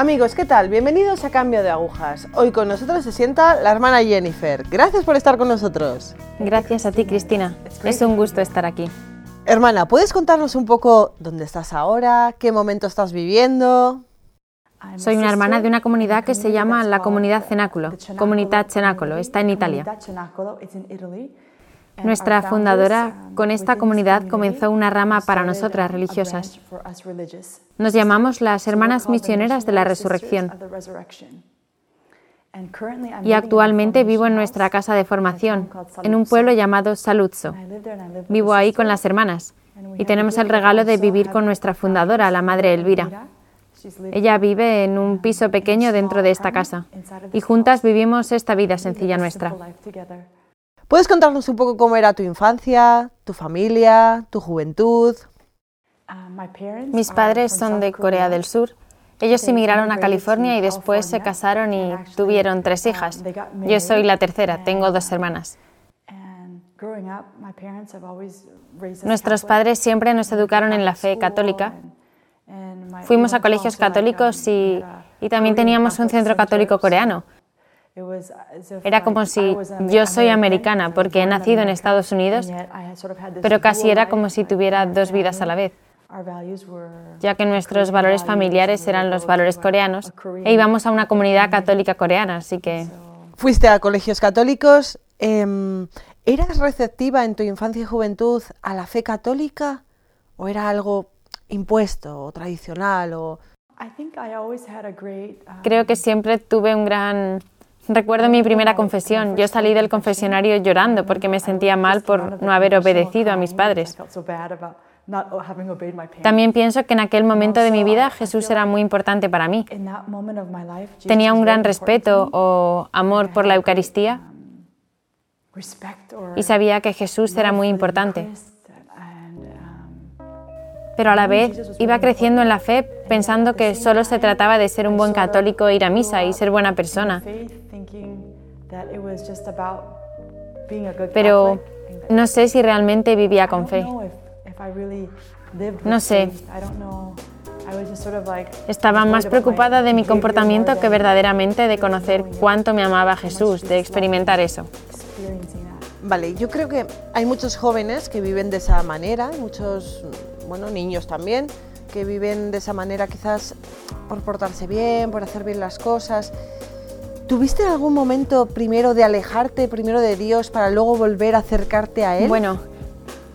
Amigos, ¿qué tal? Bienvenidos a Cambio de Agujas. Hoy con nosotros se sienta la hermana Jennifer. Gracias por estar con nosotros. Gracias a ti, Cristina. Es un gusto estar aquí. Hermana, ¿puedes contarnos un poco dónde estás ahora? ¿Qué momento estás viviendo? Soy una hermana de una comunidad que se llama la Comunidad Cenáculo, Comunidad Cenáculo, está en Italia. Nuestra fundadora con esta comunidad comenzó una rama para nosotras religiosas. Nos llamamos las Hermanas Misioneras de la Resurrección. Y actualmente vivo en nuestra casa de formación, en un pueblo llamado Saluzzo. Vivo ahí con las hermanas y tenemos el regalo de vivir con nuestra fundadora, la Madre Elvira. Ella vive en un piso pequeño dentro de esta casa y juntas vivimos esta vida sencilla nuestra. ¿Puedes contarnos un poco cómo era tu infancia, tu familia, tu juventud? Mis padres son de Corea del Sur. Ellos emigraron a California y después se casaron y tuvieron tres hijas. Yo soy la tercera, tengo dos hermanas. Nuestros padres siempre nos educaron en la fe católica. Fuimos a colegios católicos y, y también teníamos un centro católico coreano. Era como si yo soy americana porque he nacido en Estados Unidos, pero casi era como si tuviera dos vidas a la vez, ya que nuestros valores familiares eran los valores coreanos e íbamos a una comunidad católica coreana, así que... Fuiste a colegios católicos. Em, ¿Eras receptiva en tu infancia y juventud a la fe católica o era algo impuesto o tradicional? O... Creo que siempre tuve un gran Recuerdo mi primera confesión. Yo salí del confesionario llorando porque me sentía mal por no haber obedecido a mis padres. También pienso que en aquel momento de mi vida Jesús era muy importante para mí. Tenía un gran respeto o amor por la Eucaristía y sabía que Jesús era muy importante pero a la vez iba creciendo en la fe pensando que solo se trataba de ser un buen católico, ir a misa y ser buena persona. Pero no sé si realmente vivía con fe. No sé. Estaba más preocupada de mi comportamiento que verdaderamente de conocer cuánto me amaba Jesús, de experimentar eso. Vale, yo creo que hay muchos jóvenes que viven de esa manera, muchos bueno, niños también, que viven de esa manera quizás por portarse bien, por hacer bien las cosas. ¿Tuviste algún momento primero de alejarte primero de Dios para luego volver a acercarte a Él? Bueno,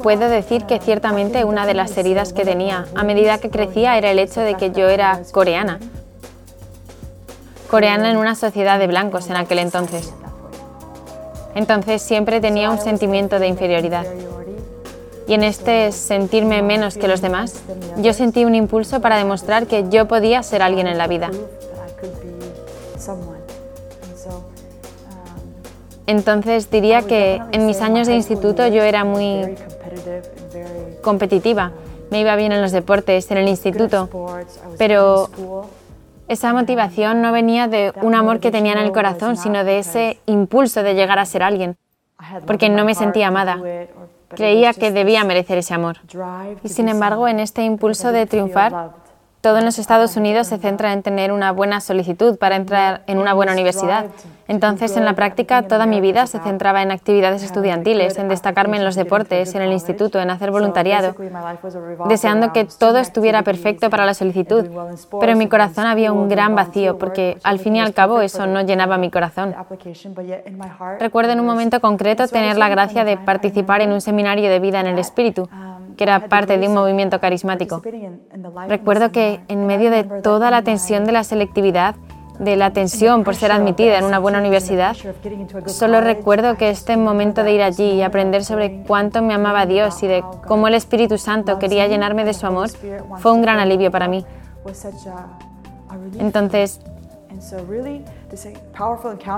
puedo decir que ciertamente una de las heridas que tenía a medida que crecía era el hecho de que yo era coreana. Coreana en una sociedad de blancos en aquel entonces. Entonces siempre tenía un sentimiento de inferioridad y en este sentirme menos que los demás, yo sentí un impulso para demostrar que yo podía ser alguien en la vida. Entonces diría que en mis años de instituto yo era muy competitiva. Me iba bien en los deportes, en el instituto, pero esa motivación no venía de un amor que tenía en el corazón, sino de ese impulso de llegar a ser alguien, porque no me sentía amada, Creía que debía merecer ese amor. Y sin embargo, en este impulso de triunfar, todo en los Estados Unidos se centra en tener una buena solicitud para entrar en una buena universidad. Entonces, en la práctica, toda mi vida se centraba en actividades estudiantiles, en destacarme en los deportes, en el instituto, en hacer voluntariado, deseando que todo estuviera perfecto para la solicitud. Pero en mi corazón había un gran vacío, porque al fin y al cabo eso no llenaba mi corazón. Recuerdo en un momento concreto tener la gracia de participar en un seminario de vida en el espíritu que era parte de un movimiento carismático. Recuerdo que en medio de toda la tensión de la selectividad, de la tensión por ser admitida en una buena universidad, solo recuerdo que este momento de ir allí y aprender sobre cuánto me amaba Dios y de cómo el Espíritu Santo quería llenarme de su amor fue un gran alivio para mí. Entonces,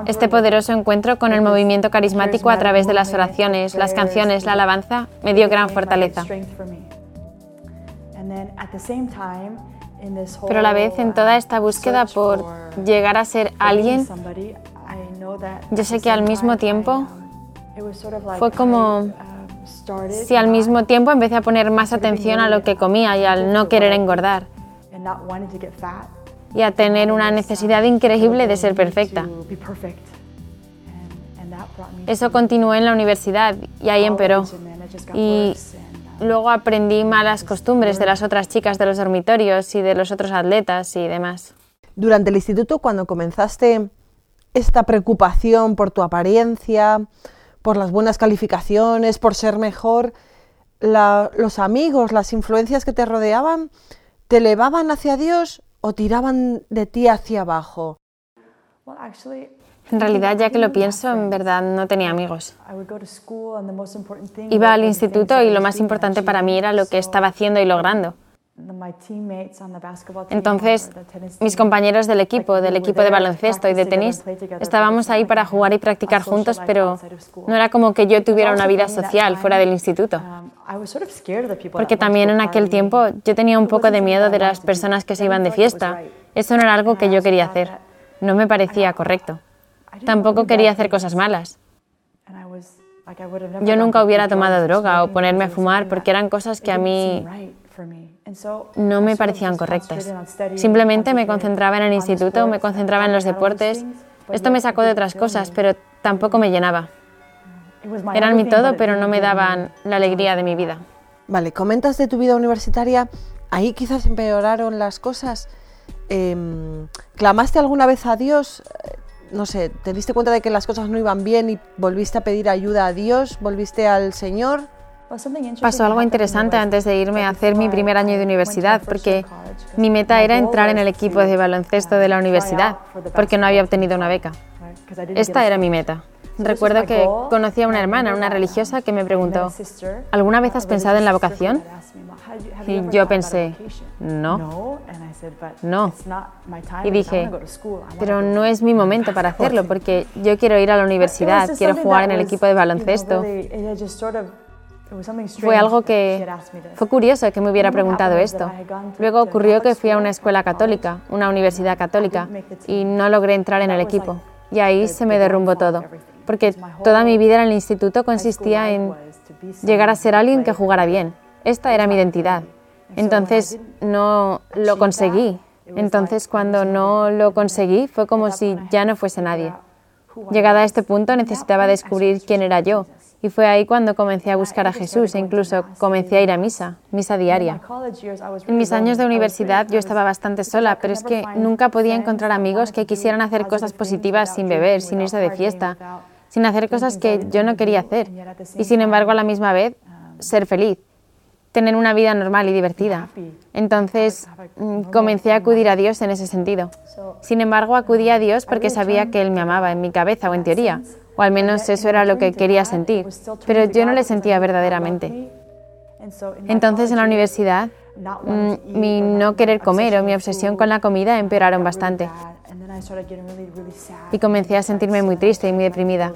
este poderoso encuentro con el movimiento carismático a través de las oraciones, las canciones, la alabanza, me dio gran fortaleza. Pero a la vez, en toda esta búsqueda por llegar a ser alguien, yo sé que al mismo tiempo fue como um, si al mismo tiempo empecé a poner más atención a lo que comía y al no querer engordar y a tener una necesidad increíble de ser perfecta. Eso continuó en la universidad y ahí empeoró. Y luego aprendí malas costumbres de las otras chicas de los dormitorios y de los otros atletas y demás. Durante el instituto, cuando comenzaste esta preocupación por tu apariencia, por las buenas calificaciones, por ser mejor, los amigos, las influencias que te rodeaban, ¿te elevaban hacia Dios o tiraban de ti hacia abajo? En realidad, ya que lo pienso, en verdad no tenía amigos. Iba al instituto y lo más importante para mí era lo que estaba haciendo y logrando. Entonces, mis compañeros del equipo, del equipo de baloncesto y de tenis, estábamos ahí para jugar y practicar juntos, pero no era como que yo tuviera una vida social fuera del instituto. Porque también en aquel tiempo yo tenía un poco de miedo de las personas que se iban de fiesta. Eso no era algo que yo quería hacer. No me parecía correcto. Tampoco quería hacer cosas malas. Yo nunca hubiera tomado droga o ponerme a fumar porque eran cosas que a mí no me parecían correctas. Simplemente me concentraba en el instituto, me concentraba en los deportes. Esto me sacó de otras cosas, pero tampoco me llenaba. Eran mi todo, pero no me daban la alegría de mi vida. Vale, comentas de tu vida universitaria, ahí quizás empeoraron las cosas. Em, ¿Clamaste alguna vez a Dios? Eh, no sé, ¿te cuenta de que las cosas no iban bien y volviste a pedir ayuda a Dios? ¿Volviste al Señor? Pasó algo interesante antes de irme a hacer mi primer año de universidad, porque mi meta era entrar en el equipo de baloncesto de la universidad, porque no había obtenido una beca. Esta era mi meta. Recuerdo que conocí a una hermana, una religiosa, que me preguntó, ¿alguna vez has pensado en la vocación? Y yo pensé, no, no. Y dije, pero no es mi momento para hacerlo, porque yo quiero ir a la universidad, quiero jugar en el equipo de baloncesto. Fue algo que fue curioso que me hubiera preguntado esto. Luego ocurrió que fui a una escuela católica, una universidad católica, y no logré entrar en el equipo. Y ahí se me derrumbó todo, porque toda mi vida en el instituto consistía en llegar a ser alguien que jugara bien. Esta era mi identidad. Entonces no lo conseguí. Entonces cuando no lo conseguí fue como si ya no fuese nadie. Llegada a este punto necesitaba descubrir quién era yo y fue ahí cuando comencé a buscar a Jesús e incluso comencé a ir a misa, misa diaria. En mis años de universidad yo estaba bastante sola, pero es que nunca podía encontrar amigos que quisieran hacer cosas positivas sin beber, sin irse de fiesta, sin hacer cosas que yo no quería hacer y sin embargo a la misma vez ser feliz, tener una vida normal y divertida. Entonces mm, comencé a acudir a Dios en ese sentido. Sin embargo, acudí a Dios porque sabía que Él me amaba en mi cabeza o en teoría o al menos eso era lo que quería sentir, pero yo no le sentía verdaderamente. Entonces en la universidad, mm, mi no querer comer o mi obsesión con la comida empeoraron bastante. Y comencé a sentirme muy triste y muy deprimida.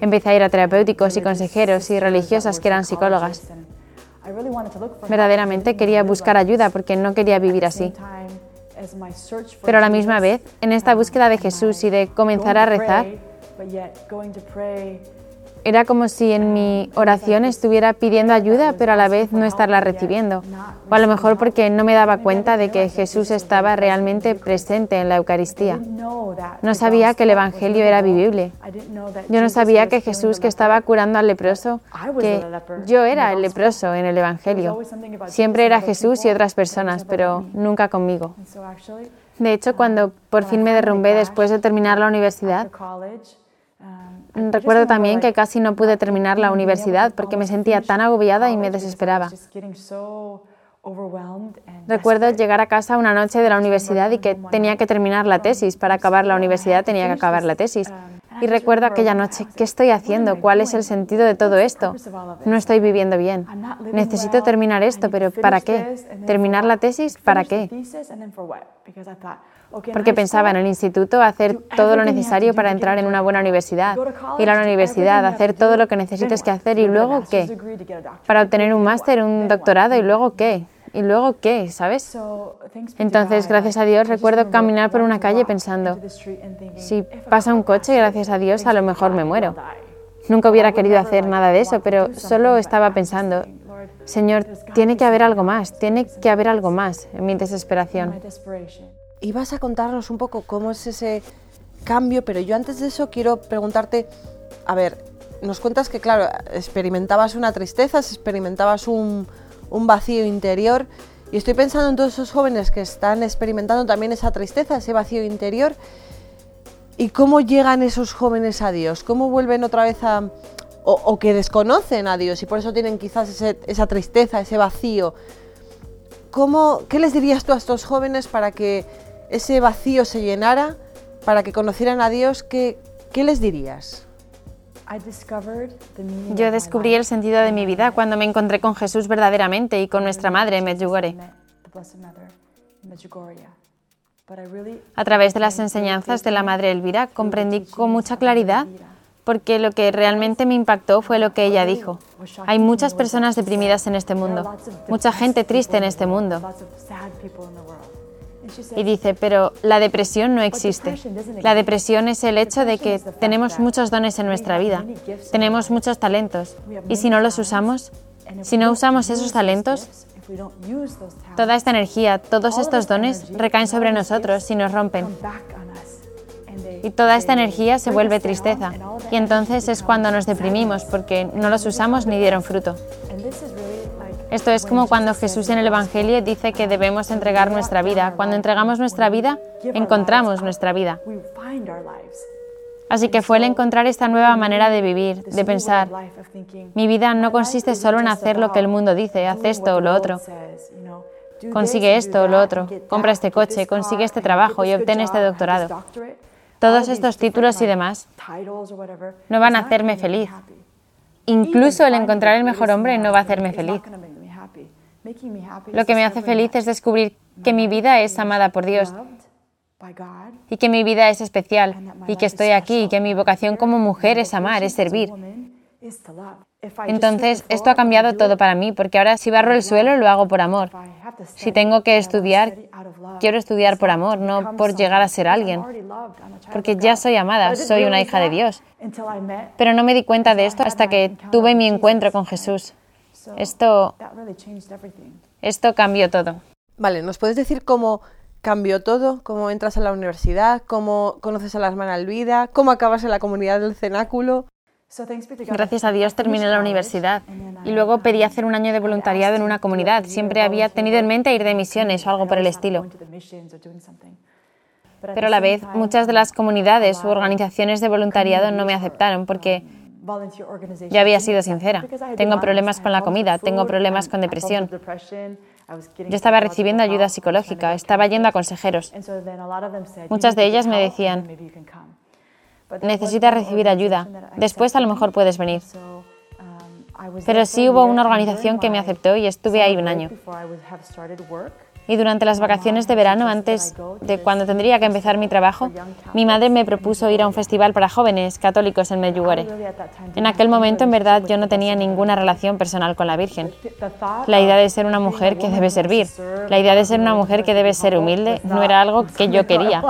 Empecé a ir a terapéuticos y consejeros y religiosas que eran psicólogas. Verdaderamente quería buscar ayuda porque no quería vivir así. Pero a la misma vez, en esta búsqueda de Jesús y de comenzar a rezar, era como si en mi oración estuviera pidiendo ayuda, pero a la vez no estarla recibiendo. O a lo mejor porque no me daba cuenta de que Jesús estaba realmente presente en la Eucaristía. No sabía que el Evangelio era vivible. Yo no sabía que Jesús que estaba curando al leproso, que yo era el leproso en el Evangelio. Siempre era Jesús y otras personas, pero nunca conmigo. De hecho, cuando por fin me derrumbé después de terminar la universidad, Recuerdo también que casi no pude terminar la universidad porque me sentía tan agobiada y me desesperaba. Recuerdo llegar a casa una noche de la universidad y que tenía que terminar la tesis. Para acabar la universidad tenía que acabar la tesis. Y recuerdo aquella noche, ¿qué estoy haciendo? ¿Cuál es el sentido de todo esto? No estoy viviendo bien. Necesito terminar esto, pero ¿para qué? ¿Terminar la tesis? ¿Para qué? Porque pensaba en el instituto hacer todo lo necesario para entrar en una buena universidad, ir a la universidad, hacer todo lo que necesites que hacer y luego qué, para obtener un máster, un doctorado y luego qué, y luego qué, ¿sabes? Entonces, gracias a Dios, recuerdo caminar por una calle pensando, si pasa un coche, gracias a Dios, a lo mejor me muero. Nunca hubiera querido hacer nada de eso, pero solo estaba pensando, Señor, tiene que haber algo más, tiene que haber algo más en mi desesperación. Y vas a contarnos un poco cómo es ese cambio, pero yo antes de eso quiero preguntarte, a ver, nos cuentas que, claro, experimentabas una tristeza, experimentabas un, vacío interior, y estoy pensando en todos esos jóvenes que están experimentando también esa tristeza, ese vacío interior, y cómo llegan esos jóvenes a Dios, cómo vuelven otra vez a, o, que desconocen a Dios y por eso tienen quizás esa tristeza, ese vacío. ¿Cómo, ¿Qué les dirías tú a estos jóvenes para que ese vacío se llenara, para que conocieran a Dios? ¿Qué, qué les dirías? Yo descubrí el sentido de mi vida cuando me encontré con Jesús verdaderamente y con nuestra madre, Medjugorje. A través de las enseñanzas de la Madre Elvira comprendí con mucha claridad porque lo que realmente me impactó fue lo que ella dijo. Hay muchas personas deprimidas en este mundo, mucha gente triste en este mundo. Y dice, pero la depresión no existe. La depresión es el hecho de que tenemos muchos dones en nuestra vida, tenemos muchos talentos, y si no los usamos, si no usamos esos talentos, toda esta energía, todos estos dones recaen sobre nosotros y nos rompen. y toda esta energía se vuelve tristeza. Y entonces es cuando nos deprimimos porque no los usamos ni dieron fruto. Esto es como cuando Jesús en el Evangelio dice que debemos entregar nuestra vida. Cuando entregamos nuestra vida, encontramos nuestra vida. Así que fue el encontrar esta nueva manera de vivir, de pensar. Mi vida no consiste solo en hacer lo que el mundo dice, haz esto o lo otro. Consigue esto o lo otro, compra este coche, consigue este trabajo y obtén este doctorado todos estos títulos y demás no van a hacerme feliz. Incluso el encontrar el mejor hombre no va a hacerme feliz. Lo que me hace feliz es descubrir que mi vida es amada por Dios y que mi vida es especial y que estoy aquí y que mi vocación como mujer es amar, es servir. Entonces, esto ha cambiado todo para mí, porque ahora si barro el suelo lo hago por amor. Si tengo que estudiar, quiero estudiar por amor, no por llegar a ser alguien. Porque ya soy amada, soy una hija de Dios. Pero no me di cuenta de esto hasta que tuve mi encuentro con Jesús. Esto, esto cambió todo. Vale, ¿nos puedes decir cómo cambió todo? ¿Cómo entras a la universidad? ¿Cómo conoces a la hermana Elvira? ¿Cómo acabas en la comunidad del cenáculo? Gracias a Dios terminé la universidad y luego pedí hacer un año de voluntariado en una comunidad. Siempre había tenido en mente ir de misiones o algo por el estilo. Pero a la vez, muchas de las comunidades u organizaciones de voluntariado no me aceptaron porque ya había sido sincera. Tengo problemas con la comida, tengo problemas con depresión. Yo estaba recibiendo ayuda psicológica, estaba yendo a consejeros. Muchas de ellas me decían, necesitas recibir ayuda. Después a lo mejor puedes venir. Pero sí hubo una organización que me aceptó y estuve ahí un año. Y durante las vacaciones de verano, antes de cuando tendría que empezar mi trabajo, mi madre me propuso ir a un festival para jóvenes católicos en Medjugorje. En aquel momento, en verdad, yo no tenía ninguna relación personal con la Virgen. La idea de ser una mujer que debe servir, la idea de ser una mujer que debe ser humilde, no era algo que yo quería.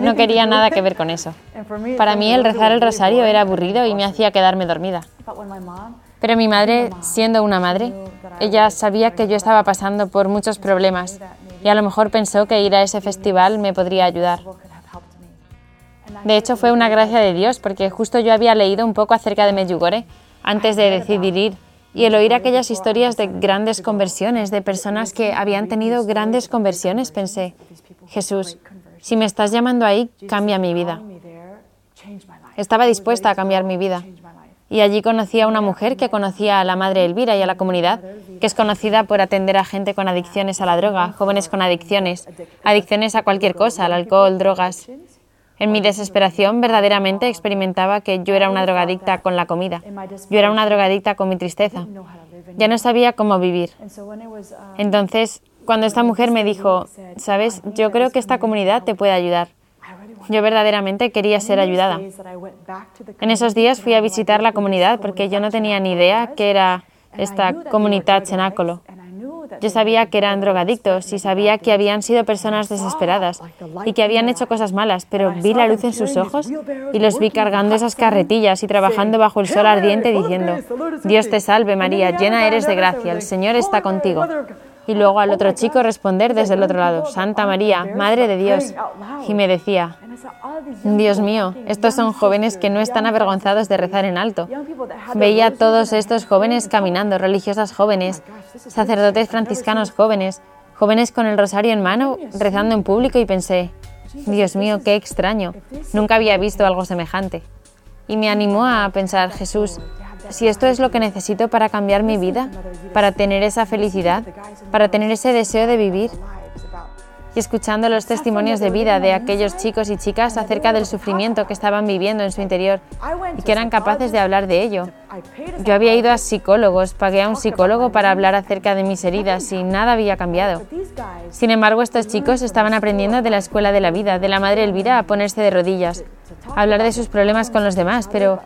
No quería nada que ver con eso. Para mí el rezar el rosario era aburrido y me hacía quedarme dormida. Pero mi madre, siendo una madre, ella sabía que yo estaba pasando por muchos problemas y a lo mejor pensó que ir a ese festival me podría ayudar. De hecho, fue una gracia de Dios porque justo yo había leído un poco acerca de Medjugorje antes de decidir ir y el oír aquellas historias de grandes conversiones, de personas que habían tenido grandes conversiones, pensé, Jesús, si me estás llamando ahí, cambia mi vida. Estaba dispuesta a cambiar mi vida. Y allí conocí a una mujer que conocía a la madre Elvira y a la comunidad, que es conocida por atender a gente con adicciones a la droga, jóvenes con adicciones, adicciones a cualquier cosa, al alcohol, drogas. En mi desesperación verdaderamente experimentaba que yo era una drogadicta con la comida. Yo era una drogadicta con mi tristeza. Ya no sabía cómo vivir. Entonces cuando esta mujer me dijo, sabes, yo creo que esta comunidad te puede ayudar. Yo verdaderamente quería ser ayudada. En esos días fui a visitar la comunidad porque yo no tenía ni idea qué era esta comunidad cenáculo. Yo sabía que eran drogadictos y sabía que habían sido personas desesperadas y que habían hecho cosas malas, pero vi la luz en sus ojos y los vi cargando esas carretillas y trabajando bajo el sol ardiente diciendo, Dios te salve María, llena eres de gracia, el Señor está contigo y luego al otro chico responder desde el otro lado, Santa María, Madre de Dios. Y me decía, Dios mío, estos son jóvenes que no están avergonzados de rezar en alto. Veía todos estos jóvenes caminando, religiosas jóvenes, sacerdotes franciscanos jóvenes, jóvenes con el rosario en mano, rezando en público y pensé, Dios mío, qué extraño, nunca había visto algo semejante. Y me animó a pensar, Jesús, si esto es lo que necesito para cambiar mi vida, para tener esa felicidad, para tener ese deseo de vivir. Y escuchando los testimonios de vida de aquellos chicos y chicas acerca del sufrimiento que estaban viviendo en su interior y que eran capaces de hablar de ello. Yo había ido a psicólogos, pagué a un psicólogo para hablar acerca de mis heridas y nada había cambiado. Sin embargo, estos chicos estaban aprendiendo de la escuela de la vida, de la Madre Elvira, a ponerse de rodillas, a hablar de sus problemas con los demás, pero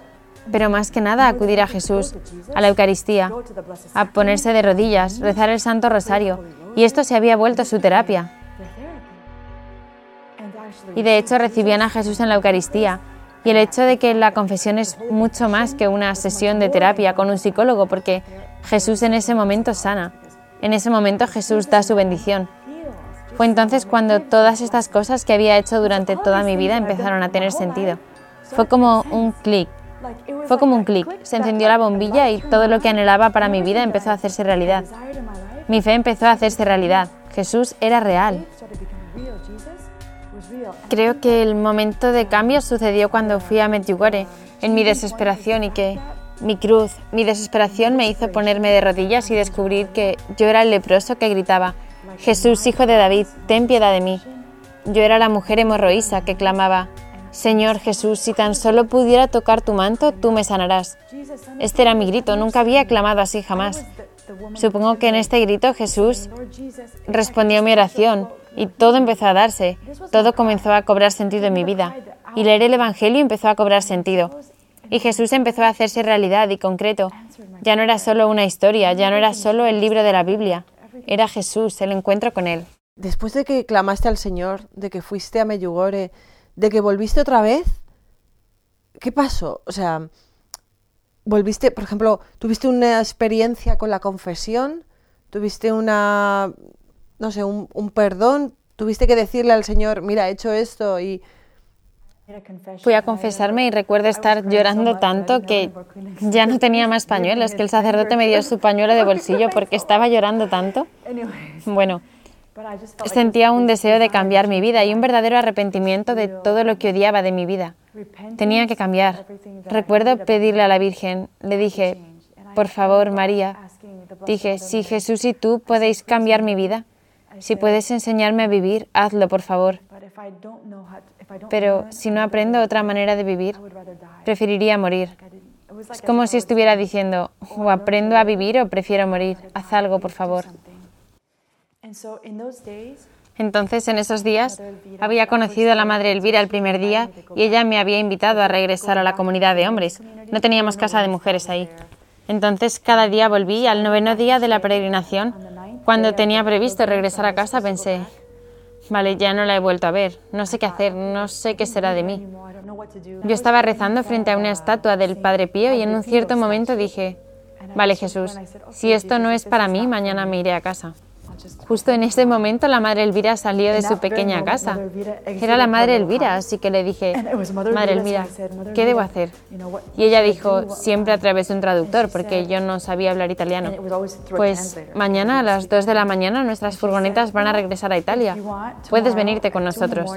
pero más que nada acudir a Jesús, a la Eucaristía, a ponerse de rodillas, rezar el Santo Rosario, y esto se había vuelto su terapia. Y de hecho recibían a Jesús en la Eucaristía, y el hecho de que la confesión es mucho más que una sesión de terapia con un psicólogo, porque Jesús en ese momento sana, en ese momento Jesús da su bendición. Fue entonces cuando todas estas cosas que había hecho durante toda mi vida empezaron a tener sentido. Fue como un clic, fue como un clic, se encendió la bombilla y todo lo que anhelaba para mi vida empezó a hacerse realidad. Mi fe empezó a hacerse realidad. Jesús era real. Creo que el momento de cambio sucedió cuando fui a Medjugorje, en mi desesperación y que mi cruz, mi desesperación me hizo ponerme de rodillas y descubrir que yo era el leproso que gritaba, Jesús, hijo de David, ten piedad de mí. Yo era la mujer hemorroísa que clamaba, Señor Jesús, si tan solo pudiera tocar tu manto, tú me sanarás. Este era mi grito, nunca había clamado así jamás. Supongo que en este grito Jesús respondió mi oración y todo empezó a darse, todo comenzó a cobrar sentido en mi vida. Y leer el Evangelio empezó a cobrar sentido. Y Jesús empezó a hacerse realidad y concreto. Ya no era solo una historia, ya no era solo el libro de la Biblia, era Jesús, el encuentro con Él. Después de que clamaste al Señor, de que fuiste a Meyugore, de que volviste otra vez, ¿qué pasó? O sea, volviste, por ejemplo, tuviste una experiencia con la confesión, tuviste una, no sé, un, perdón, tuviste que decirle al Señor, mira, he hecho esto y... Fui a confesarme y recuerdo estar llorando tanto que ya no tenía más pañuelos, que el sacerdote me dio su pañuelo de bolsillo porque estaba llorando tanto. Bueno, Sentía un deseo de cambiar mi vida y un verdadero arrepentimiento de todo lo que odiaba de mi vida. Tenía que cambiar. Recuerdo pedirle a la Virgen, le dije, por favor, María, dije, si Jesús y tú podéis cambiar mi vida, si puedes enseñarme a vivir, hazlo, por favor. Pero si no aprendo otra manera de vivir, preferiría morir. Es como si estuviera diciendo, o aprendo a vivir o prefiero morir. Haz algo, por favor. Entonces, en esos días, había conocido a la Madre Elvira el primer día y ella me había invitado a regresar a la comunidad de hombres. No teníamos casa de mujeres ahí. Entonces, cada día volví al noveno día de la peregrinación. Cuando tenía previsto regresar a casa, pensé, vale, ya no la he vuelto a ver, no sé qué hacer, no sé qué será de mí. Yo estaba rezando frente a una estatua del Padre Pío y en un cierto momento dije, vale Jesús, si esto no es para mí, mañana me iré a casa. Justo en ese momento la madre Elvira salió de su pequeña casa. Era la madre Elvira, así que le dije, madre Elvira, ¿qué debo hacer? Y ella dijo, siempre a través de un traductor, porque yo no sabía hablar italiano. Pues mañana a las 2 de la mañana nuestras furgonetas van a regresar a Italia. Puedes venirte con nosotros.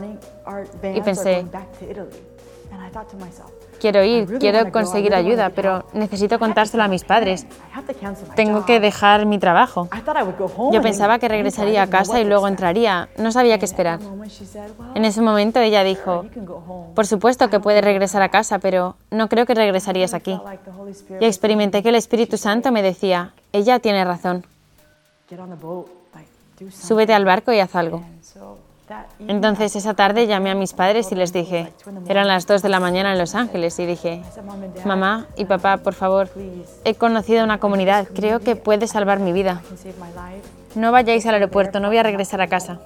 Y pensé, quiero ir, quiero conseguir ayuda, pero necesito contárselo a mis padres. Tengo que dejar mi trabajo. Yo pensaba que regresaría a casa y luego entraría. No sabía qué esperar. En ese momento ella dijo, por supuesto que puedes regresar a casa, pero no creo que regresarías aquí. Y experimenté que el Espíritu Santo me decía, ella tiene razón. Súbete al barco y haz algo. Entonces esa tarde llamé a mis padres y les dije, eran las 2 de la mañana en Los Ángeles, y dije, mamá y papá, por favor, he conocido una comunidad, creo que puede salvar mi vida. no vayáis al aeropuerto, no voy a regresar a casa.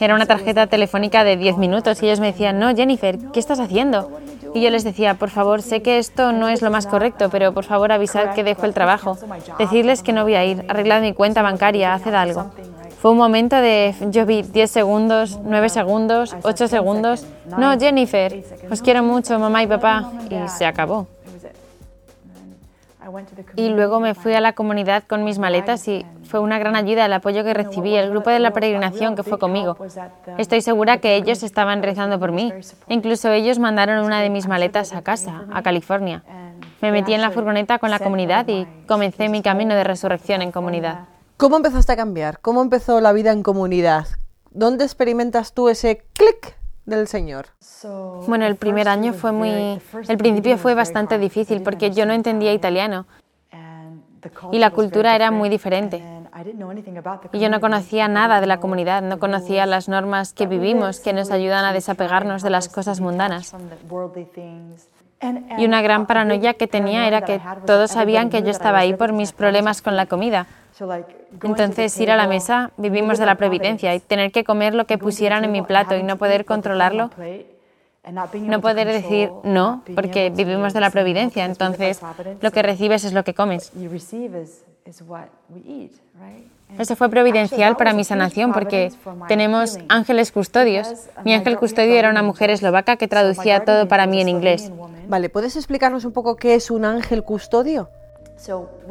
Era una tarjeta telefónica de 10 minutos y ellos me decían, no, Jennifer, ¿qué estás haciendo? Y yo les decía, por favor, sé que esto no es lo más correcto, pero por favor avisad que dejo el trabajo. Decirles que no voy a ir, arreglad mi cuenta bancaria, haced algo. Fue un momento de, yo vi 10 segundos, 9 segundos, 8 segundos. No, Jennifer, os quiero mucho, mamá y papá. Y se acabó. Y luego me fui a la comunidad con mis maletas y fue una gran ayuda el apoyo que recibí, el grupo de la peregrinación que fue conmigo. Estoy segura que ellos estaban rezando por mí. Incluso ellos mandaron una de mis maletas a casa, a California. Me metí en la furgoneta con la comunidad y comencé mi camino de resurrección en comunidad. ¿Cómo empezaste a cambiar? ¿Cómo empezó la vida en comunidad? ¿Dónde experimentas tú ese clic del Señor? Bueno, el primer año fue muy... El principio fue bastante difícil porque yo no entendía italiano y la cultura era muy diferente. Y yo no conocía nada de la comunidad, no conocía las normas que vivimos que nos ayudan a desapegarnos de las cosas mundanas. Y una gran paranoia que tenía era que todos sabían que yo estaba ahí por mis problemas con la comida. Entonces, ir a la mesa, vivimos de la providencia y tener que comer lo que pusieran en mi plato y no poder controlarlo, no poder decir no, porque vivimos de la providencia. Entonces, lo que recibes es lo que comes. Eso fue providencial para mi sanación porque tenemos ángeles custodios. Mi ángel custodio era una mujer eslovaca que traducía todo para mí en inglés. Vale, ¿puedes explicarnos un poco qué es un ángel custodio?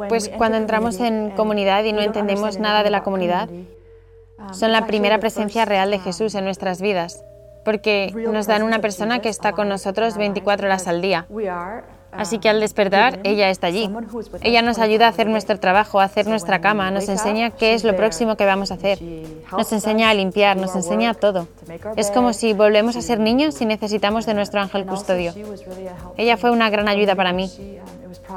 Pues cuando entramos en comunidad y no entendemos nada de la comunidad, um, son la primera presencia real de Jesús en nuestras vidas, porque nos dan una persona que está con nosotros 24 horas al día. Así que al despertar, ella está allí. Ella nos ayuda a hacer nuestro trabajo, a hacer nuestra cama, nos enseña qué es lo próximo que vamos a hacer, nos enseña a limpiar, nos enseña todo. Es como si volvemos a ser niños y necesitamos de nuestro ángel custodio. Ella fue una gran ayuda para mí.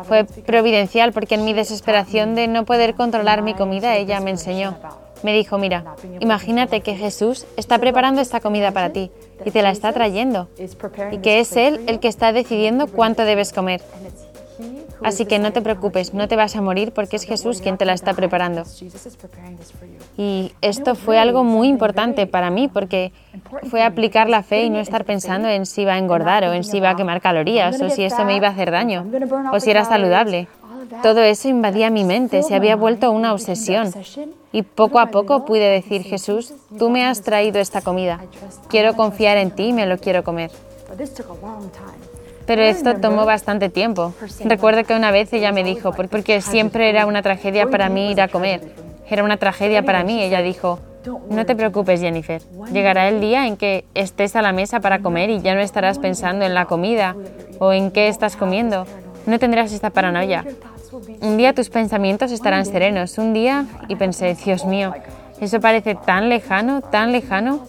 Fue providencial porque en mi desesperación de no poder controlar mi comida, ella me enseñó. Me dijo, mira, imagínate que Jesús está preparando esta comida para ti y te la está trayendo y que es Él el que está decidiendo cuánto debes comer. Así que no te preocupes, no te vas a morir porque es Jesús quien te la está preparando. Y esto fue algo muy importante para mí porque fue aplicar la fe y no estar pensando en si iba a engordar o en si iba a quemar calorías o si eso me iba a hacer daño o si era saludable. Todo eso invadía mi mente, se había vuelto una obsesión. Y poco a poco pude decir, Jesús, tú me has traído esta comida. Quiero confiar en ti y me lo quiero comer. Pero esto tomó bastante tiempo. Recuerdo que una vez ella me dijo, porque siempre era una tragedia para mí ir a comer. Era una tragedia para mí. Ella dijo, no te preocupes, Jennifer. Llegará el día en que estés a la mesa para comer y ya no estarás pensando en la comida o en qué estás comiendo. No tendrás esta paranoia. Un día tus pensamientos estarán serenos. Un día, y pensé, Dios mío, eso parece tan lejano, tan lejano.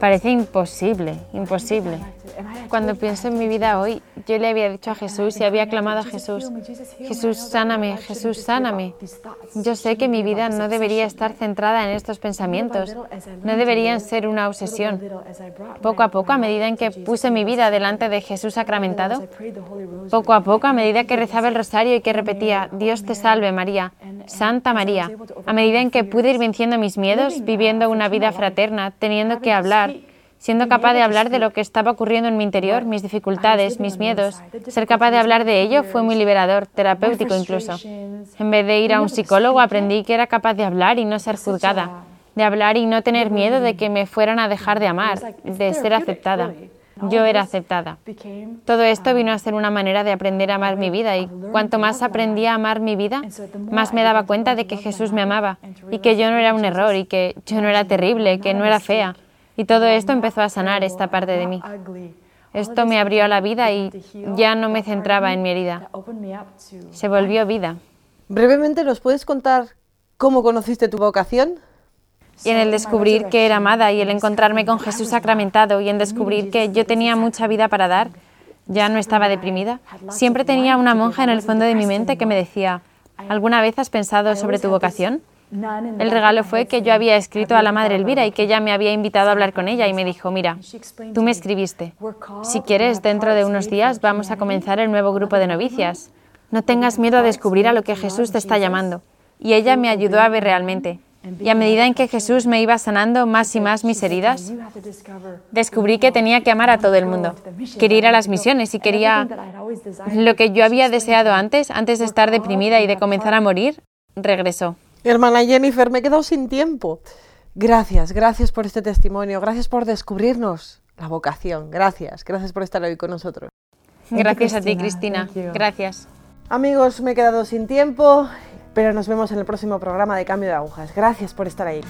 Parece imposible, imposible. Cuando pienso en mi vida hoy, yo le había dicho a Jesús y había clamado a Jesús, Jesús, sáname, Jesús, sáname. Yo sé que mi vida no debería estar centrada en estos pensamientos, no deberían ser una obsesión. Poco a poco, a medida en que puse mi vida delante de Jesús sacramentado, poco a poco, a medida que rezaba el rosario y que repetía, Dios te salve María, Santa María, a medida en que pude ir venciendo mis miedos, viviendo una vida fraterna, teniendo que hablar, siendo capaz de hablar de lo que estaba ocurriendo en mi interior, mis dificultades, mis miedos. Ser capaz de hablar de ello fue muy liberador, terapéutico incluso. En vez de ir a un psicólogo, aprendí que era capaz de hablar y no ser juzgada, de hablar y no tener miedo de que me fueran a dejar de amar, de ser aceptada. Yo era aceptada. Todo esto vino a ser una manera de aprender a amar mi vida y cuanto más aprendía a amar mi vida, más me daba cuenta de que Jesús me amaba y que yo no era un error y que yo no era terrible, que no era fea, y todo esto empezó a sanar esta parte de mí. Esto me abrió a la vida y ya no me centraba en mi herida. Se volvió vida. Brevemente, ¿nos puedes contar cómo conociste tu vocación? Y en el descubrir que era amada y el encontrarme con Jesús sacramentado y en descubrir que yo tenía mucha vida para dar, ya no estaba deprimida. Siempre tenía una monja en el fondo de mi mente que me decía, ¿alguna vez has pensado sobre tu vocación? El regalo fue que yo había escrito a la madre Elvira y que ella me había invitado a hablar con ella y me dijo, mira, tú me escribiste. Si quieres, dentro de unos días vamos a comenzar el nuevo grupo de novicias. No tengas miedo a descubrir a lo que Jesús te está llamando. Y ella me ayudó a ver realmente. Y a medida en que Jesús me iba sanando más y más mis heridas, descubrí que tenía que amar a todo el mundo. Quería ir a las misiones y quería lo que yo había deseado antes, antes de estar deprimida y de comenzar a morir, regresó. Hermana Jennifer, me he quedado sin tiempo. Gracias, gracias por este testimonio, gracias por descubrirnos la vocación, gracias, gracias por estar hoy con nosotros. Gracias a ti, Cristina. Gracias. Amigos, me he quedado sin tiempo pero nos vemos en el próximo programa de Cambio de Agujas. Gracias por estar ahí.